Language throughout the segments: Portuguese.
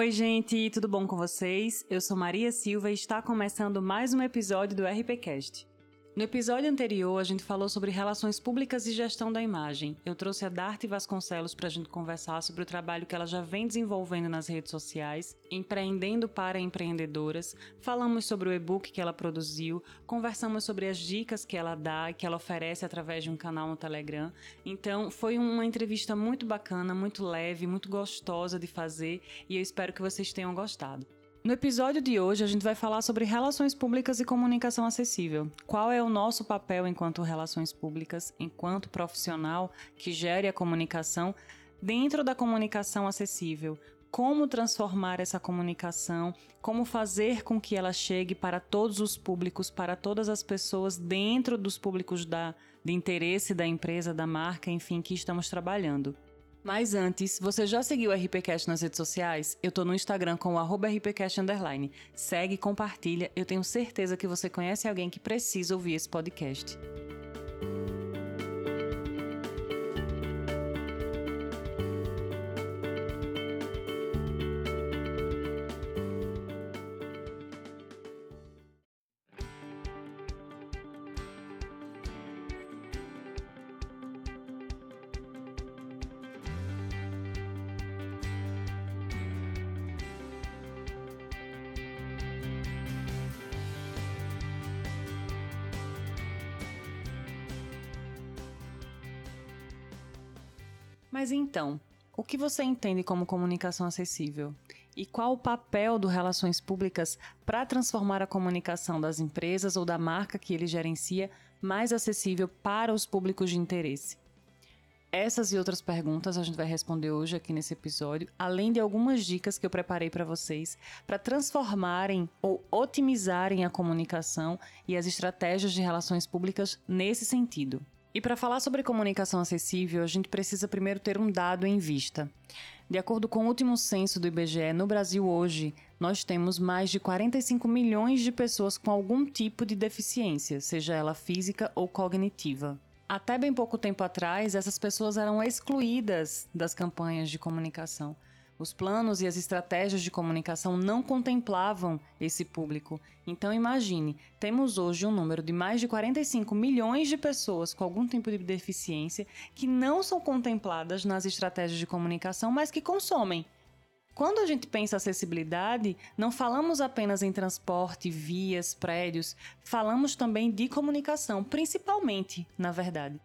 Oi, gente, tudo bom com vocês? Eu sou Maria Silva e está começando mais um episódio do RPCast. No episódio anterior, a gente falou sobre relações públicas e gestão da imagem. Eu trouxe a Darte Vasconcelos para a gente conversar sobre o trabalho que ela já vem desenvolvendo nas redes sociais, empreendendo para empreendedoras. Falamos sobre o e-book que ela produziu, conversamos sobre as dicas que ela dá e que ela oferece através de um canal no Telegram. Então, foi uma entrevista muito bacana, muito leve, muito gostosa de fazer e eu espero que vocês tenham gostado. No episódio de hoje, a gente vai falar sobre relações públicas e comunicação acessível. Qual é o nosso papel enquanto relações públicas, enquanto profissional que gere a comunicação dentro da comunicação acessível? Como transformar essa comunicação, como fazer com que ela chegue para todos os públicos, para todas as pessoas dentro dos públicos da, de interesse da empresa, da marca, enfim, que estamos trabalhando. Mas antes, você já seguiu o RPCast nas redes sociais? Eu tô no Instagram com o RPCast Underline. Segue, compartilha, eu tenho certeza que você conhece alguém que precisa ouvir esse podcast. Mas então, o que você entende como comunicação acessível? E qual o papel do Relações Públicas para transformar a comunicação das empresas ou da marca que ele gerencia mais acessível para os públicos de interesse? Essas e outras perguntas a gente vai responder hoje aqui nesse episódio, além de algumas dicas que eu preparei para vocês para transformarem ou otimizarem a comunicação e as estratégias de relações públicas nesse sentido. E para falar sobre comunicação acessível, a gente precisa primeiro ter um dado em vista. De acordo com o último censo do IBGE, no Brasil hoje, nós temos mais de 45 milhões de pessoas com algum tipo de deficiência, seja ela física ou cognitiva. Até bem pouco tempo atrás, essas pessoas eram excluídas das campanhas de comunicação. Os planos e as estratégias de comunicação não contemplavam esse público. Então imagine, temos hoje um número de mais de 45 milhões de pessoas com algum tipo de deficiência que não são contempladas nas estratégias de comunicação, mas que consomem. Quando a gente pensa acessibilidade, não falamos apenas em transporte, vias, prédios, falamos também de comunicação, principalmente, na verdade.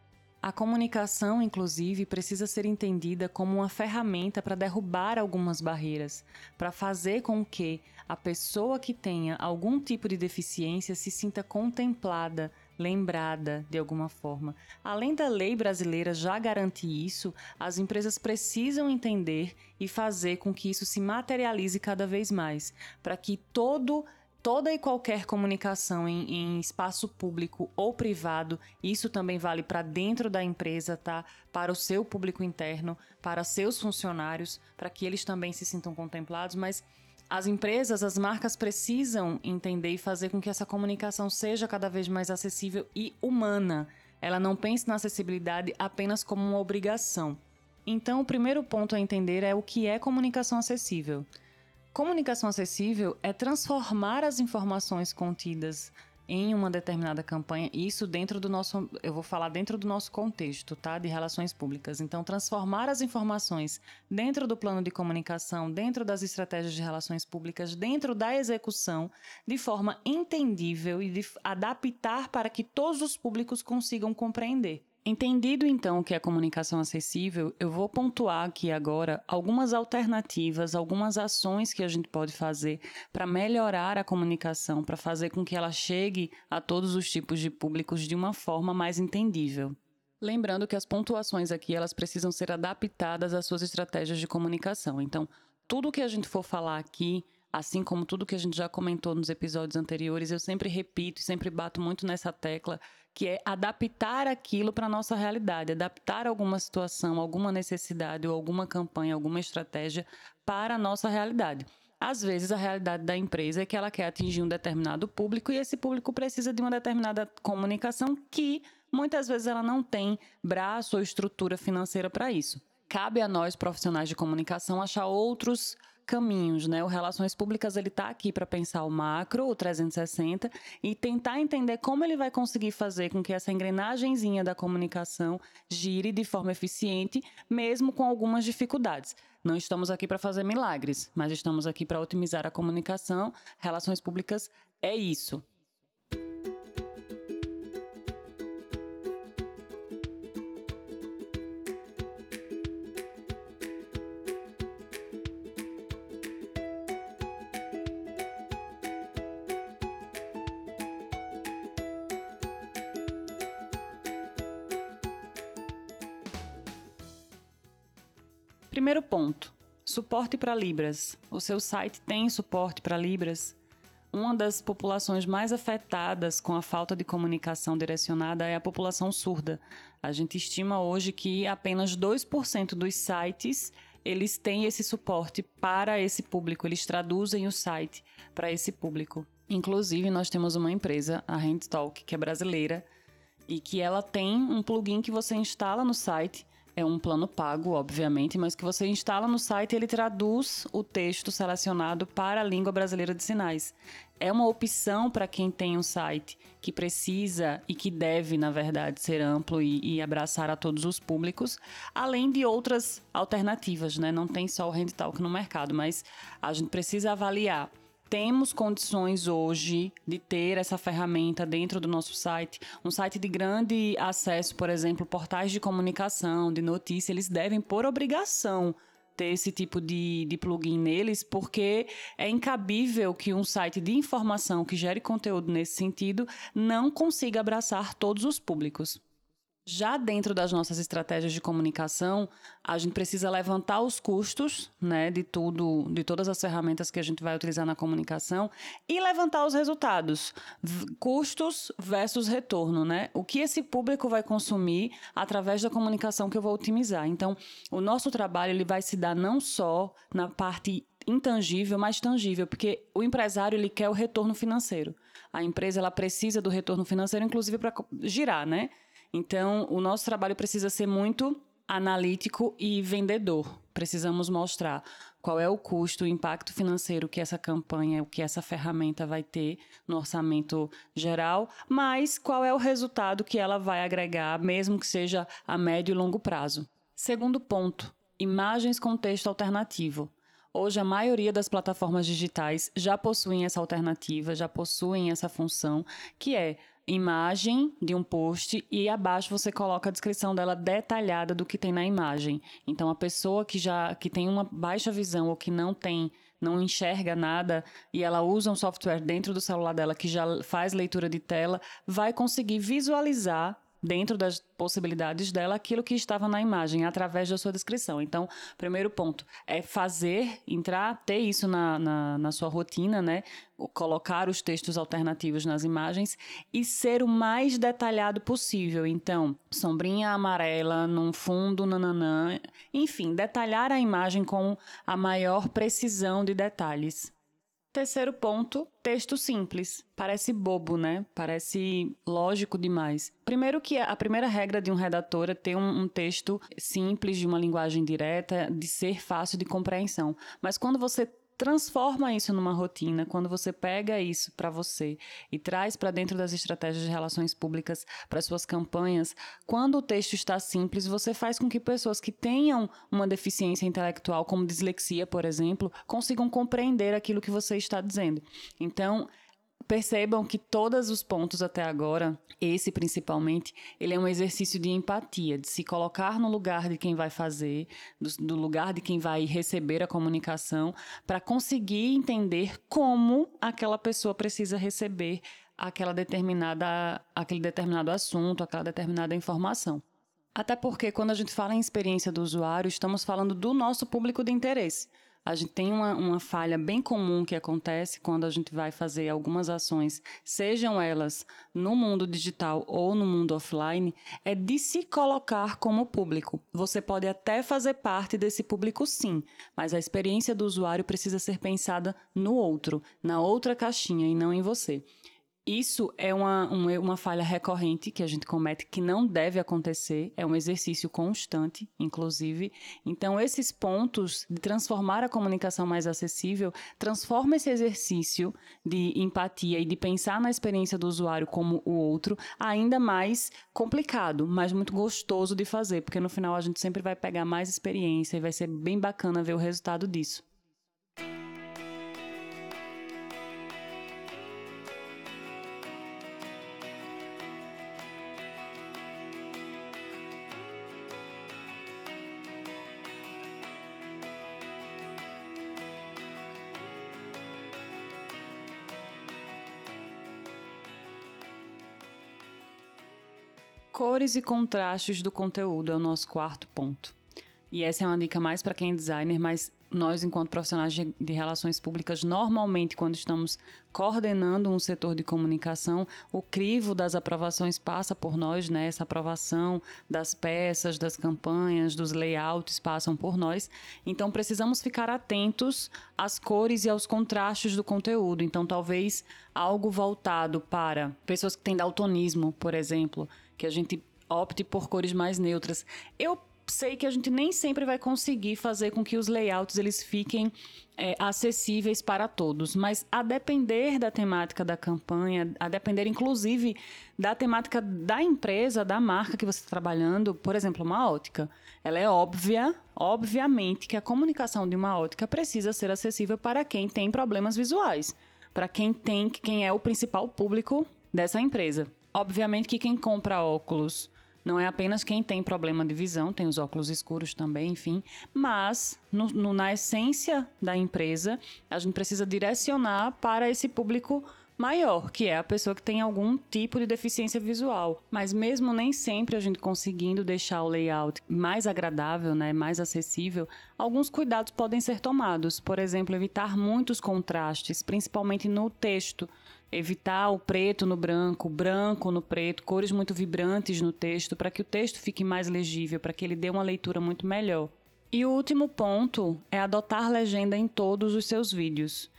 A comunicação, inclusive, precisa ser entendida como uma ferramenta para derrubar algumas barreiras, para fazer com que a pessoa que tenha algum tipo de deficiência se sinta contemplada, lembrada de alguma forma. Além da lei brasileira já garantir isso, as empresas precisam entender e fazer com que isso se materialize cada vez mais, para que todo toda e qualquer comunicação em, em, espaço público ou privado, isso também vale para dentro da empresa, tá? Para o seu público interno, para seus funcionários, para que eles também se sintam contemplados, mas as empresas, as marcas precisam entender e fazer com que essa comunicação seja cada vez mais acessível e humana. Ela não pense na acessibilidade apenas como uma obrigação. Então, o primeiro ponto a entender é o que é comunicação acessível. Comunicação acessível é transformar as informações contidas em uma determinada campanha, isso dentro do nosso, eu vou falar dentro do nosso contexto, tá, de relações públicas. Então, transformar as informações dentro do plano de comunicação, dentro das estratégias de relações públicas, dentro da execução, de forma entendível e de adaptar para que todos os públicos consigam compreender. Entendido então o que é comunicação acessível, eu vou pontuar aqui agora algumas alternativas, algumas ações que a gente pode fazer para melhorar a comunicação, para fazer com que ela chegue a todos os tipos de públicos de uma forma mais entendível. Lembrando que as pontuações aqui elas precisam ser adaptadas às suas estratégias de comunicação. Então, tudo que a gente for falar aqui Assim como tudo que a gente já comentou nos episódios anteriores, eu sempre repito e sempre bato muito nessa tecla, que é adaptar aquilo para a nossa realidade, adaptar alguma situação, alguma necessidade ou alguma campanha, alguma estratégia para a nossa realidade. Às vezes, a realidade da empresa é que ela quer atingir um determinado público e esse público precisa de uma determinada comunicação que muitas vezes ela não tem braço ou estrutura financeira para isso. Cabe a nós, profissionais de comunicação, achar outros caminhos, né? O Relações Públicas ele está aqui para pensar o macro, o 360 e tentar entender como ele vai conseguir fazer com que essa engrenagemzinha da comunicação gire de forma eficiente, mesmo com algumas dificuldades. Não estamos aqui para fazer milagres, mas estamos aqui para otimizar a comunicação. Relações Públicas é isso. Primeiro ponto: suporte para Libras. O seu site tem suporte para Libras? Uma das populações mais afetadas com a falta de comunicação direcionada é a população surda. A gente estima hoje que apenas 2% dos sites eles têm esse suporte para esse público, eles traduzem o site para esse público. Inclusive, nós temos uma empresa, a HandTalk, que é brasileira, e que ela tem um plugin que você instala no site é um plano pago, obviamente, mas que você instala no site e ele traduz o texto selecionado para a língua brasileira de sinais. É uma opção para quem tem um site que precisa e que deve, na verdade, ser amplo e, e, abraçar a todos os públicos, além de outras alternativas, né? Não tem só o HandTalk no mercado, mas a gente precisa avaliar temos condições hoje de ter essa ferramenta dentro do nosso site. Um site de grande acesso, por exemplo, portais de comunicação, de notícia, eles devem, por obrigação, ter esse tipo de, de plugin neles, porque é incabível que um site de informação que gere conteúdo nesse sentido não consiga abraçar todos os públicos. Já dentro das nossas estratégias de comunicação, a gente precisa levantar os custos, né, de tudo, de todas as ferramentas que a gente vai utilizar na comunicação e levantar os resultados, custos versus retorno, né? O que esse público vai consumir através da comunicação que eu vou otimizar. Então, o nosso trabalho ele vai se dar não só na parte intangível, mas tangível, porque o empresário ele quer o retorno financeiro. A empresa ela precisa do retorno financeiro, inclusive para girar, né? Então, o nosso trabalho precisa ser muito analítico e vendedor. Precisamos mostrar qual é o custo, o impacto financeiro que essa campanha, o que essa ferramenta vai ter no orçamento geral, mas qual é o resultado que ela vai agregar, mesmo que seja a médio e longo prazo. Segundo ponto, imagens com texto alternativo. Hoje, a maioria das plataformas digitais já possuem essa alternativa, já possuem essa função, que é imagem de um post e abaixo você coloca a descrição dela detalhada do que tem na imagem. Então a pessoa que já que tem uma baixa visão ou que não tem não enxerga nada e ela usa um software dentro do celular dela que já faz leitura de tela, vai conseguir visualizar dentro das possibilidades dela aquilo que estava na imagem, através da sua descrição. Então, primeiro ponto é fazer, entrar, ter isso na, na, na sua rotina, né? Colocar os textos alternativos nas imagens e ser o mais detalhado possível. Então, sombrinha amarela num fundo, nananã. Enfim, detalhar a imagem com a maior precisão de detalhes. Terceiro ponto, texto simples. Parece bobo, né? Parece lógico demais. Primeiro que a primeira regra de um redator é ter um, um, texto simples, de uma linguagem direta, de ser fácil de compreensão. Mas quando você transforma isso numa rotina, quando você pega isso para você e traz para dentro das estratégias de relações públicas, para suas campanhas, quando o texto está simples, você faz com que pessoas que tenham uma deficiência intelectual, como dislexia, por exemplo, consigam compreender aquilo que você está dizendo. Então, Percebam que todos os pontos até agora, esse principalmente, ele é um exercício de empatia, de se colocar no lugar de quem vai fazer, do, do lugar de quem vai receber a comunicação, para conseguir entender como aquela pessoa precisa receber aquela determinada, aquele determinado assunto, aquela determinada informação. Até porque, quando a gente fala em experiência do usuário, estamos falando do nosso público de interesse. A gente tem uma, uma falha bem comum que acontece quando a gente vai fazer algumas ações, sejam elas no mundo digital ou no mundo offline, é de se colocar como público. Você pode até fazer parte desse público, sim, mas a experiência do usuário precisa ser pensada no outro, na outra caixinha e não em você. Isso é uma, uma, uma, falha recorrente que a gente comete, que não deve acontecer, é um exercício constante, inclusive. Então, esses pontos de transformar a comunicação mais acessível, transforma esse exercício de empatia e de pensar na experiência do usuário como o outro ainda mais complicado, mas muito gostoso de fazer, porque no final a gente sempre vai pegar mais experiência e vai ser bem bacana ver o resultado disso. Cores e contrastes do conteúdo é o nosso quarto ponto. E essa é uma dica mais para quem é designer, mas nós, enquanto profissionais de, de, relações públicas, normalmente, quando estamos coordenando um setor de comunicação, o crivo das aprovações passa por nós, né? Essa aprovação das peças, das campanhas, dos layouts passam por nós. Então, precisamos ficar atentos às cores e aos contrastes do conteúdo. Então, talvez algo voltado para pessoas que têm daltonismo, por exemplo que a gente opte por cores mais neutras. Eu sei que a gente nem sempre vai conseguir fazer com que os layouts eles fiquem é, acessíveis para todos, mas a depender da temática da campanha, a depender inclusive da temática da empresa, da marca que você está trabalhando, por exemplo, uma ótica, ela é óbvia, obviamente que a comunicação de uma ótica precisa ser acessível para quem tem problemas visuais, para quem tem, quem é o principal público dessa empresa. Obviamente que quem compra óculos não é apenas quem tem problema de visão, tem os óculos escuros também, enfim. Mas, no, no, na essência da empresa, a gente precisa direcionar para esse público maior, que é a pessoa que tem algum tipo de deficiência visual. Mas mesmo nem sempre a gente conseguindo deixar o layout mais agradável, né, mais acessível, alguns cuidados podem ser tomados. Por exemplo, evitar muitos contrastes, principalmente no texto evitar o preto no branco, branco no preto, cores muito vibrantes no texto, para que o texto fique mais legível, para que ele dê uma leitura muito melhor. E o último ponto é adotar legenda em todos os seus vídeos.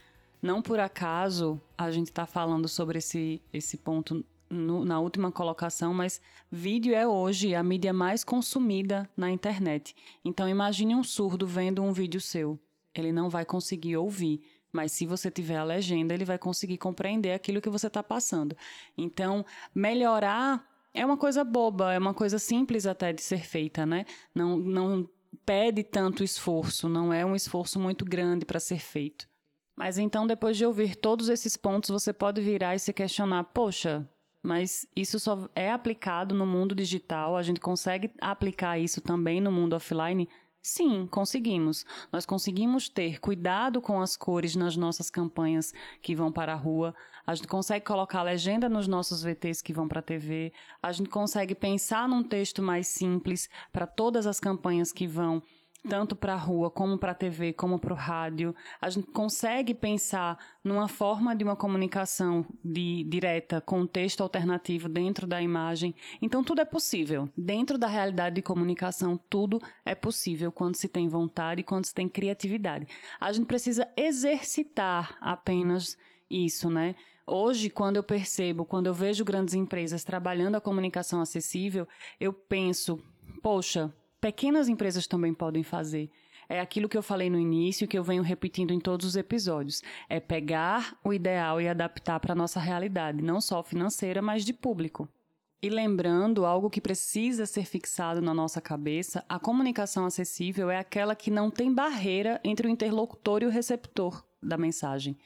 Não por acaso a gente está falando sobre esse, esse ponto no, na última colocação, mas vídeo é hoje a mídia mais consumida na internet. Então imagine um surdo vendo um vídeo seu. Ele não vai conseguir ouvir mas se você tiver a legenda, ele vai conseguir compreender aquilo que você está passando. Então, melhorar é uma coisa boba, é uma coisa simples até de ser feita, né? Não, não pede tanto esforço, não é um esforço muito grande para ser feito. Mas então, depois de ouvir todos esses pontos, você pode virar e se questionar: poxa, mas isso só é aplicado no mundo digital, a gente consegue aplicar isso também no mundo offline? Sim, conseguimos. Nós conseguimos ter cuidado com as cores nas nossas campanhas que vão para a rua. A gente consegue colocar legenda nos nossos VTs que vão para a TV. A gente consegue pensar num texto mais simples para todas as campanhas que vão tanto para a rua, como para a TV, como para o rádio. A gente consegue pensar numa forma de uma comunicação de, direta com texto alternativo dentro da imagem. Então, tudo é possível. Dentro da realidade de comunicação, tudo é possível quando se tem vontade quando se tem criatividade. A gente precisa exercitar apenas isso, né? Hoje, quando eu percebo, quando eu vejo grandes empresas trabalhando a comunicação acessível, eu penso, poxa, pequenas empresas também podem fazer. É aquilo que eu falei no início, que eu venho repetindo em todos os episódios. É pegar o ideal e adaptar para a nossa realidade, não só financeira, mas de público. E lembrando algo que precisa ser fixado na nossa cabeça, a comunicação acessível é aquela que não tem barreira entre o interlocutor e o receptor da mensagem.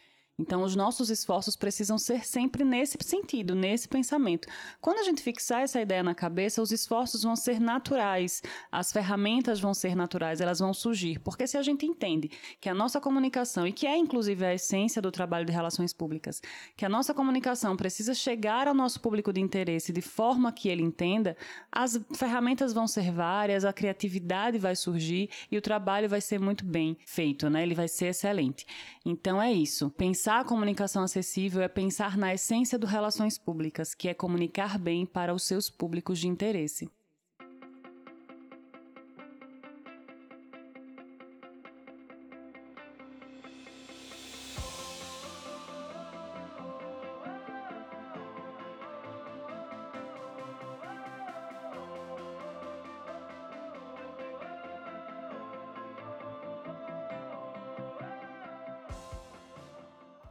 Então, os nossos esforços precisam ser sempre nesse sentido, nesse pensamento. Quando a gente fixar essa ideia na cabeça, os esforços vão ser naturais, as ferramentas vão ser naturais, elas vão surgir. Porque se a gente entende que a nossa comunicação, e que é inclusive a essência do trabalho de relações públicas, que a nossa comunicação precisa chegar ao nosso público de interesse de forma que ele entenda, as ferramentas vão ser várias, a criatividade vai surgir e o trabalho vai ser muito bem feito, né? Ele vai ser excelente. Então é isso. Pensar Pensar a comunicação acessível é pensar na essência do relações públicas, que é comunicar bem para os seus públicos de interesse.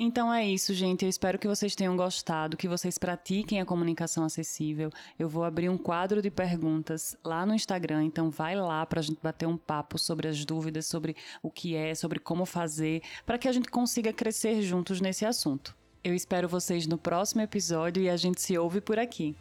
Então é isso, gente. Eu espero que vocês tenham gostado, que vocês pratiquem a comunicação acessível. Eu vou abrir um quadro de perguntas lá no Instagram, então vai lá para a gente bater um papo sobre as dúvidas, sobre o que é, sobre como fazer, para que a gente consiga crescer juntos nesse assunto. Eu espero vocês no próximo episódio e a gente se ouve por aqui.